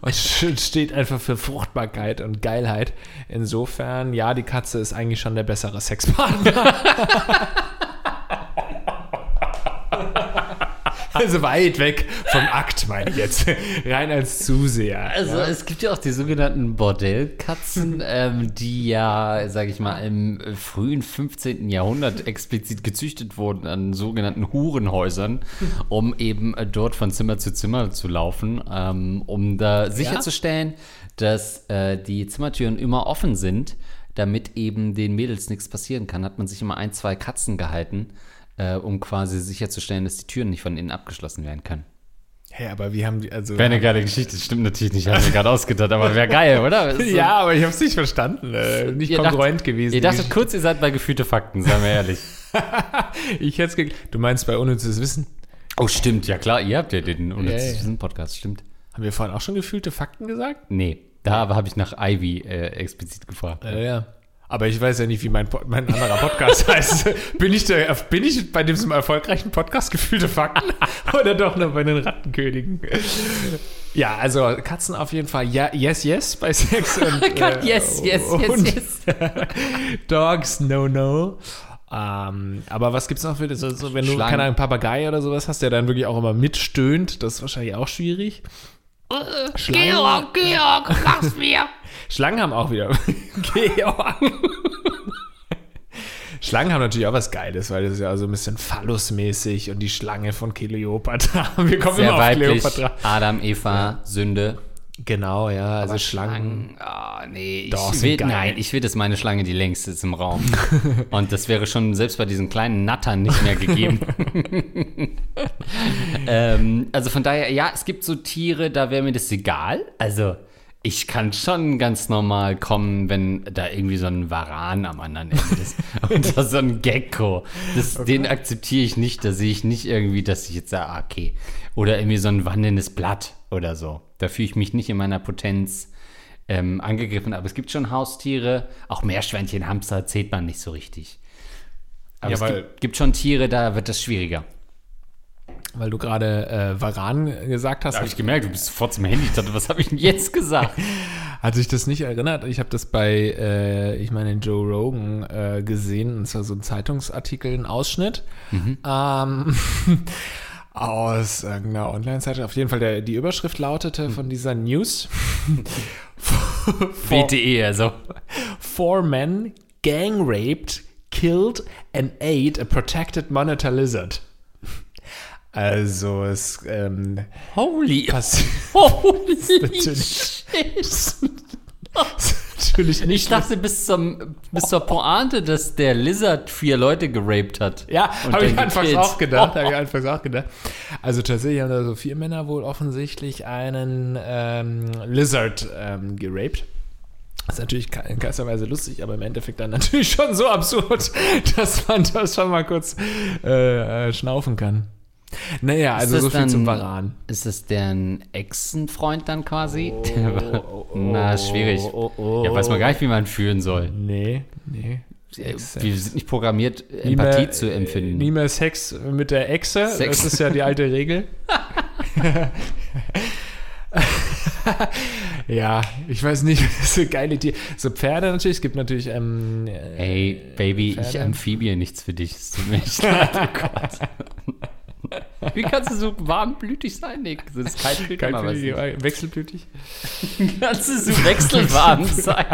und steht einfach für Fruchtbarkeit und Geilheit. Insofern, ja, die Katze ist eigentlich schon der bessere Sexpartner. Also weit weg vom Akt, meine ich jetzt. Rein als Zuseher. Also ja. es gibt ja auch die sogenannten Bordellkatzen, ähm, die ja, sage ich mal, im frühen 15. Jahrhundert explizit gezüchtet wurden an sogenannten Hurenhäusern, um eben dort von Zimmer zu Zimmer zu laufen, ähm, um da sicherzustellen, dass äh, die Zimmertüren immer offen sind, damit eben den Mädels nichts passieren kann. Hat man sich immer ein, zwei Katzen gehalten, äh, um quasi sicherzustellen, dass die Türen nicht von innen abgeschlossen werden können. Hey, aber wie haben die, also. Wäre eine geile Geschichte, das stimmt natürlich nicht, habe ich mir gerade ausgedacht, aber wäre geil, oder? So- ja, aber ich habe es nicht verstanden. Äh, nicht kongruent dacht- gewesen. Ihr dachtet kurz, ihr seid bei gefühlte Fakten, seien wir ehrlich. ich hätte es Du meinst bei unnützes Wissen? Oh, stimmt, ja klar, ihr habt ja den Ja, ja. Podcast, stimmt. Haben wir vorhin auch schon gefühlte Fakten gesagt? Nee, da habe ich nach Ivy äh, explizit gefragt. Ja, ja. Aber ich weiß ja nicht, wie mein, mein anderer Podcast heißt. Bin ich, der, bin ich bei diesem erfolgreichen Podcast gefühlte Fakten oder doch nur bei den Rattenkönigen? Ja, also Katzen auf jeden Fall. Ja, yes, yes bei Sex. Und, äh, yes, yes, yes, und yes. Dogs, no, no. Ähm, aber was gibt's noch für so, so wenn du Schlangen. keine Ahnung, Papagei oder sowas hast, der dann wirklich auch immer mitstöhnt, das ist wahrscheinlich auch schwierig. Schlangen, Georg, Georg, mach's mir. Schlangen haben auch wieder. Georg. Schlangen haben natürlich auch was Geiles, weil das ist ja so ein bisschen phallusmäßig und die Schlange von Kleopatra. Wir kommen Sehr immer auf weiblich. Kleopatra. Adam, Eva, Sünde. Genau, ja, also Schlangen. Ah, nee, Doch, ich will, geil. nein, ich will, dass meine Schlange die längste ist im Raum. Und das wäre schon selbst bei diesen kleinen Nattern nicht mehr gegeben. ähm, also von daher, ja, es gibt so Tiere, da wäre mir das egal. Also ich kann schon ganz normal kommen, wenn da irgendwie so ein Varan am anderen Ende ist. Oder so ein Gecko. Das, Den akzeptiere ich nicht. Da sehe ich nicht irgendwie, dass ich jetzt sage, ah, okay. Oder irgendwie so ein wandelndes Blatt oder so. Da fühle ich mich nicht in meiner Potenz ähm, angegriffen. Aber es gibt schon Haustiere, auch Meerschweinchen, Hamster zählt man nicht so richtig. Aber Ja, es gibt, gibt schon Tiere, da wird das schwieriger. Weil du gerade äh, Varan gesagt hast, Da habe ich gemerkt, du bist sofort zum Handy. Ich dachte, was habe ich denn jetzt gesagt? hat sich das nicht erinnert. Ich habe das bei, äh, ich meine, Joe Rogan äh, gesehen. Und zwar so ein Zeitungsartikel, ein Ausschnitt. Ähm, aus irgendeiner Online-Seite. Auf jeden Fall, der, die Überschrift lautete von dieser News. WTE, also. Four men gang raped, killed and ate a protected monitor lizard. Also es ähm, Holy, holy natürlich- shit. natürlich nicht. Ich dachte bis, zum, bis zur Pointe, dass der Lizard vier Leute geraped hat. Ja, habe ich anfangs auch gedacht. Habe ich anfangs auch gedacht. Also tatsächlich haben da so vier Männer wohl offensichtlich einen ähm, Lizard ähm, geraped. Das ist natürlich in keinster Weise lustig, aber im Endeffekt dann natürlich schon so absurd, dass man das schon mal kurz äh, äh, schnaufen kann. Naja, also so viel dann- zum Varan. Ist das deren Exenfreund dann quasi? Na, ist schwierig. oh, Ja, weiß man gar nicht, wie man fühlen soll. Nee, nee. Äh, Exe. Wir sind nicht programmiert, Empathie mehr- zu empfinden. Nie mehr Sex mit der Echse. Sex. Das ist ja die alte Regel. ja, ich weiß nicht, so geile Tiere. So Pferde natürlich, es gibt natürlich. Ähm, äh, Hey, Baby, ich Pferde. Amphibie nichts für dich. Es tut mir echt leid, oh Gott. Wie kannst du so warmblütig sein, Nick? Das ist kaltblütig, kein aber was wechselblütig. Kannst du so wechselwarm sein?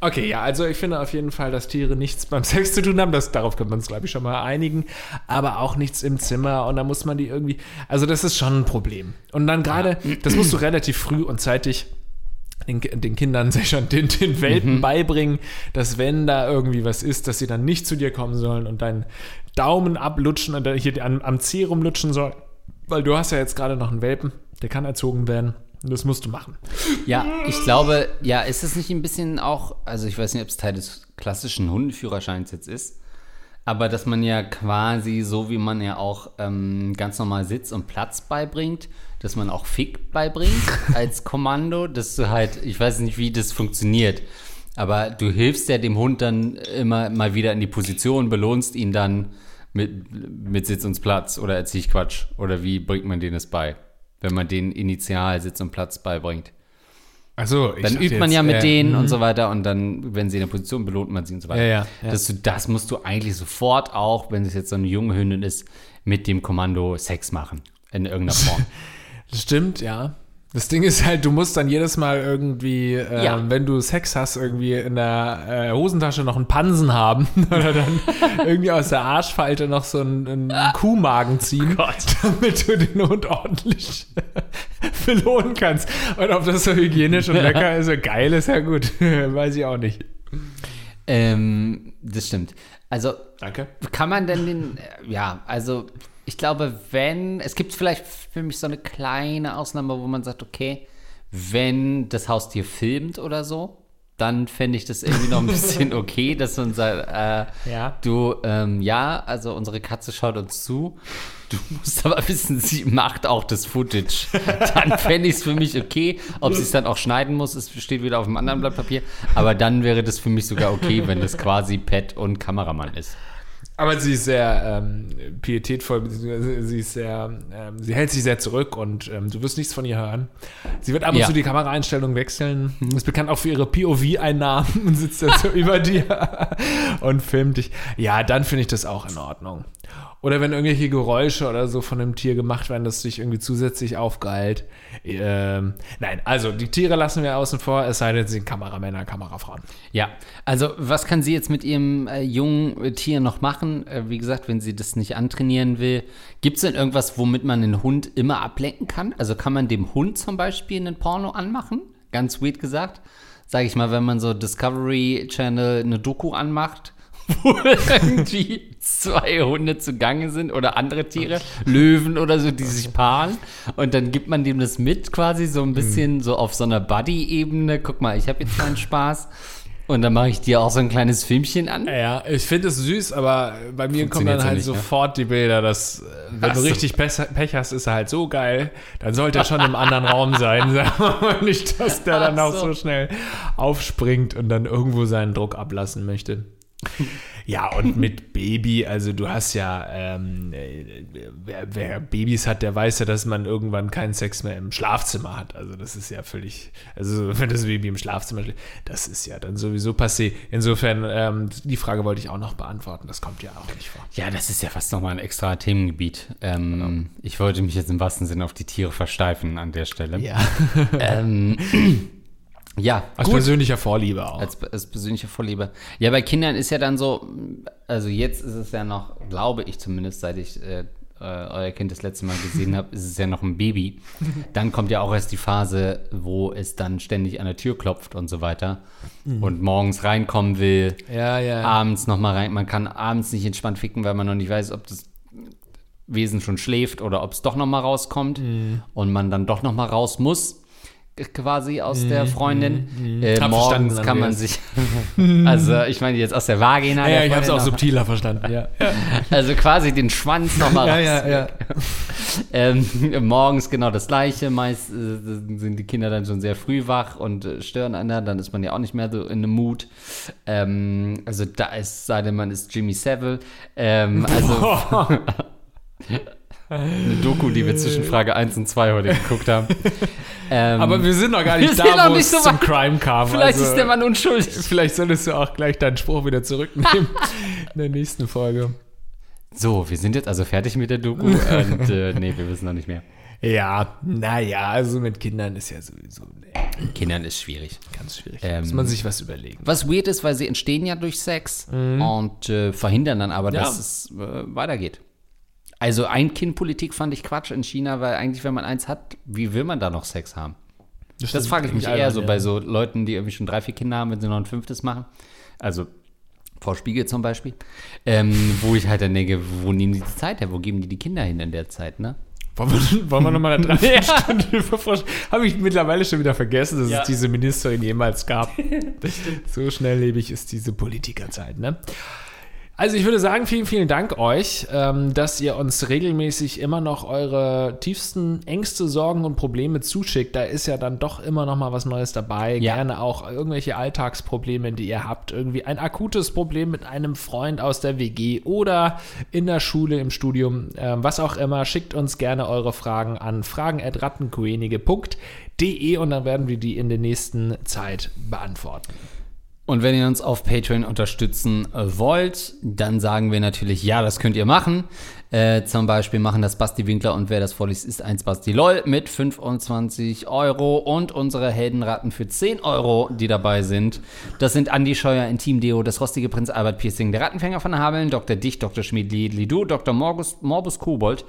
Okay, ja, also ich finde auf jeden Fall, dass Tiere nichts beim Sex zu tun haben. Das, darauf können wir uns, glaube ich, schon mal einigen. Aber auch nichts im Zimmer. Und da muss man die irgendwie. Also, das ist schon ein Problem. Und dann gerade, das musst du relativ früh und zeitig den, den Kindern, schon, den, den Welpen beibringen, dass wenn da irgendwie was ist, dass sie dann nicht zu dir kommen sollen und deinen Daumen ablutschen und hier am, am Zeh rumlutschen sollen. Weil du hast ja jetzt gerade noch einen Welpen, der kann erzogen werden. Und das musst du machen. Ja, ich glaube, ja, ist es nicht ein bisschen auch, also ich weiß nicht, ob es Teil des klassischen Hundeführerscheins jetzt ist, aber dass man ja quasi, so wie man ja auch ähm, ganz normal Sitz und Platz beibringt, dass man auch Fick beibringt als Kommando, dass du halt, ich weiß nicht, wie das funktioniert, aber du hilfst ja dem Hund dann immer mal wieder in die Position, belohnst ihn dann mit, mit Sitz und Platz oder erzähl ich Quatsch oder wie bringt man denen es bei, wenn man den Initial Sitz und Platz beibringt? Also, Dann übt man jetzt, ja mit äh, denen und mhm. so weiter und dann, wenn sie in der Position belohnt man sie und so weiter. Ja, ja, ja. Dass du, das musst du eigentlich sofort auch, wenn es jetzt so eine junge Hündin ist, mit dem Kommando Sex machen. In irgendeiner Form. Das stimmt, ja. Das Ding ist halt, du musst dann jedes Mal irgendwie, äh, Ja. wenn du Sex hast, irgendwie in der äh, Hosentasche noch einen Pansen haben oder dann irgendwie aus der Arschfalte noch so einen, einen Kuhmagen ziehen, damit du den Hund ordentlich belohnen kannst. Und ob das so hygienisch und lecker ist, so geil ist, ja gut. Weiß ich auch nicht. ähm, das stimmt. Also Danke. Kann man denn den, ja, also ich glaube, wenn, es gibt vielleicht für mich so eine kleine Ausnahme, wo man sagt, okay, wenn das Haustier filmt oder so, dann fände ich das irgendwie noch ein bisschen okay, dass man sagt, äh, Ja. du, ähm, ja, also unsere Katze schaut uns zu, du musst aber wissen, sie macht auch das Footage. Dann fände ich es für mich okay. Ob sie es dann auch schneiden muss, es steht wieder auf einem anderen Blatt Papier. Aber dann wäre das für mich sogar okay, wenn das quasi Pet und Kameramann ist. Aber sie ist sehr ähm, pietätvoll, sie ist sehr, ähm, sie hält sich sehr zurück und ähm, du wirst nichts von ihr hören. Sie wird ab und Ja. zu die Kameraeinstellung wechseln. Ist bekannt auch für ihre POV-Einnahmen und sitzt dann so über dir und filmt dich. Ja, dann finde ich das auch in Ordnung. Oder wenn irgendwelche Geräusche oder so von einem Tier gemacht werden, das dich irgendwie zusätzlich aufgeilt. Ähm, nein, also die Tiere lassen wir außen vor, es sei denn, sie sind Kameramänner, Kamerafrauen. Ja, also was kann sie jetzt mit ihrem äh, jungen Tier noch machen? Äh, wie gesagt, wenn sie das nicht antrainieren will. Gibt es denn irgendwas, womit man den Hund immer ablenken kann? Also kann man dem Hund zum Beispiel einen Porno anmachen? Ganz weird gesagt. Sag ich mal, wenn man so Discovery Channel eine Doku anmacht, wo irgendwie zwei Hunde zugange sind oder andere Tiere, Löwen oder so, die sich paaren. Und dann gibt man dem das mit quasi so ein bisschen so auf so einer Buddy-Ebene. Guck mal, ich habe jetzt meinen Spaß. Und dann mache ich dir auch so ein kleines Filmchen an. Ja, ich finde es süß, aber bei mir kommen dann ja halt nicht, ne? sofort die Bilder, dass, wenn Ach du so. richtig Pech, hast, ist er halt so geil, dann sollte er schon im anderen Raum sein. Sagen wir mal nicht, dass der dann Ach auch so schnell aufspringt und dann irgendwo seinen Druck ablassen möchte. Ja, und mit Baby, also du hast ja, ähm, äh, wer, wer Babys hat, der weiß ja, dass man irgendwann keinen Sex mehr im Schlafzimmer hat. Also das ist ja völlig, also wenn das Baby im Schlafzimmer schläft, das ist ja dann sowieso passé. Insofern, ähm, die Frage wollte ich auch noch beantworten, das kommt ja auch nicht vor. Ja, das ist ja fast nochmal ein extra Themengebiet. Ähm, Ich wollte mich jetzt im wahrsten Sinne auf die Tiere versteifen an der Stelle. Ja. Ähm, ja, Aus gut. persönlicher Vorliebe auch. Als, als persönliche Vorliebe. Ja, bei Kindern ist ja dann so, also jetzt ist es ja noch, glaube ich zumindest, seit ich äh, äh, euer Kind das letzte Mal gesehen habe, ist es ja noch ein Baby. Dann kommt ja auch erst die Phase, wo es dann ständig an der Tür klopft und so weiter und morgens reinkommen will, ja, ja. abends noch mal rein. Man kann abends nicht entspannt ficken, weil man noch nicht weiß, ob das Wesen schon schläft oder ob es doch noch mal rauskommt und man dann doch noch mal raus muss quasi aus der Freundin. Äh, Hab morgens verstanden, kann man sich, also ich meine jetzt aus der Vagina. ja, der ich habe es auch subtiler verstanden. Ja, Also quasi den Schwanz noch mal raus. Ähm, morgens genau das gleiche. Meist äh, sind die Kinder dann schon sehr früh wach und äh, stören einen. Dann ist man ja auch nicht mehr so in the mood. Ähm, also da ist, sei denn man ist Jimmy Savile. Ähm, also eine Doku, die wir zwischen Frage 1 und 2 heute geguckt haben. Ähm, Aber wir sind noch gar nicht da, wo es so zum. Crime kam. vielleicht Also, ist der Mann unschuldig. Vielleicht solltest du auch gleich deinen Spruch wieder zurücknehmen in der nächsten Folge. So, wir sind jetzt also fertig mit der Doku und äh, nee, wir wissen noch nicht mehr. Ja, naja, also mit Kindern ist ja sowieso nee, Kindern ist schwierig. ganz schwierig. Ähm, Muss man sich was überlegen. Was weird ist, weil sie entstehen ja durch Sex und äh, verhindern dann aber, Ja. dass es äh, weitergeht. Also Ein-Kind-Politik fand ich Quatsch in China, weil eigentlich, wenn man eins hat, wie will man da noch Sex haben? Das stimmt, frage ich mich eher so ja. bei so Leuten, die irgendwie schon drei, vier Kinder haben, wenn sie noch ein fünftes machen. Also Frau Spiegel zum Beispiel. Ähm, wo ich halt dann denke, wo nehmen die die Zeit her? Wo geben die die Kinder hin in der Zeit, ne? Wollen wir, wollen wir nochmal eine Dreiviertelstunde überforschen? Habe ich mittlerweile schon wieder vergessen, dass Ja. es diese Ministerin jemals gab. so schnelllebig ist diese Politikerzeit, ne? Also ich würde sagen, vielen, vielen Dank euch, ähm, dass ihr uns regelmäßig immer noch eure tiefsten Ängste, Sorgen und Probleme zuschickt. Da ist ja dann doch immer noch mal was Neues dabei. Ja. Gerne auch irgendwelche Alltagsprobleme, die ihr habt. Irgendwie ein akutes Problem mit einem Freund aus der WG oder in der Schule, im Studium, ähm, was auch immer. Schickt uns gerne eure Fragen an fragen.rattenkoenige.de und dann werden wir die in der nächsten Zeit beantworten. Und wenn ihr uns auf Patreon unterstützen äh, wollt, dann sagen wir natürlich, ja, das könnt ihr machen. Äh, zum Beispiel machen das Basti Winkler und wer das vorliest, ist eins Basti LOL mit 25 Euro und unsere Heldenratten für 10 Euro, die dabei sind. Das sind Andi Scheuer in Team Deo, das rostige Prinz Albert Piercing, der Rattenfänger von Hameln, Dr. Dicht, Dr. Schmied Lidu, Dr. Morbus, Morbus Kobold,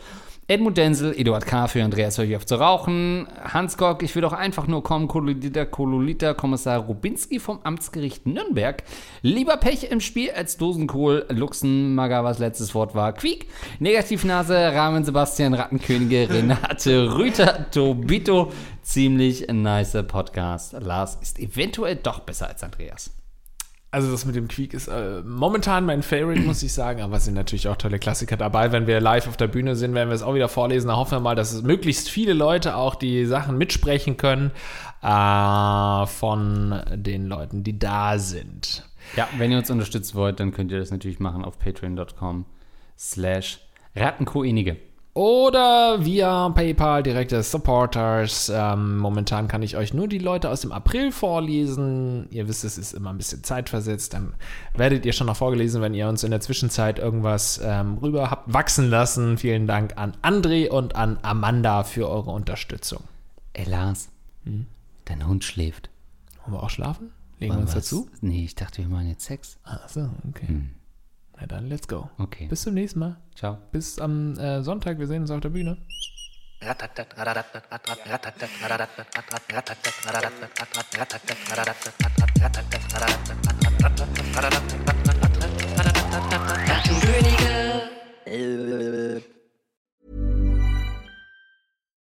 Edmund Denzel, Eduard K. für Andreas auf zu rauchen, Hans Gock, ich will doch einfach nur kommen, Kololita, Kololita, Kommissar Rubinski vom Amtsgericht Nürnberg, lieber Pech im Spiel als Dosenkohl, Luxen, Magawas letztes Wort war. Quiek, Negativnase, Rahmen Sebastian, Rattenkönige, Renate Rüter, Tobito, ziemlich nice Podcast. Lars ist eventuell doch besser als Andreas. Also das mit dem Quiek ist äh, momentan mein Favorite, muss ich sagen, aber es sind natürlich auch tolle Klassiker dabei. Wenn wir live auf der Bühne sind, werden wir es auch wieder vorlesen. Da hoffen wir mal, dass möglichst viele Leute auch die Sachen mitsprechen können äh, von den Leuten, die da sind. Ja, wenn ihr uns unterstützen wollt, dann könnt ihr das natürlich machen auf patreon.com slash Rattenkoenige. Oder via PayPal, direkte Supporters. Ähm, momentan kann ich euch nur die Leute aus dem April vorlesen. Ihr wisst, es ist immer ein bisschen zeitversetzt. Dann werdet ihr schon noch vorgelesen, wenn ihr uns in der Zwischenzeit irgendwas ähm, rüber habt wachsen lassen. Vielen Dank an André und an Amanda für eure Unterstützung. Ey, Lars, dein Hund schläft. Wollen wir auch schlafen? Legen wir uns Was? dazu? Nee, ich dachte, wir machen jetzt Sex. Ach so, okay. Na dann, let's go. Okay. Bis zum nächsten Mal. Ciao. Bis am äh, Sonntag. Wir sehen uns auf der Bühne.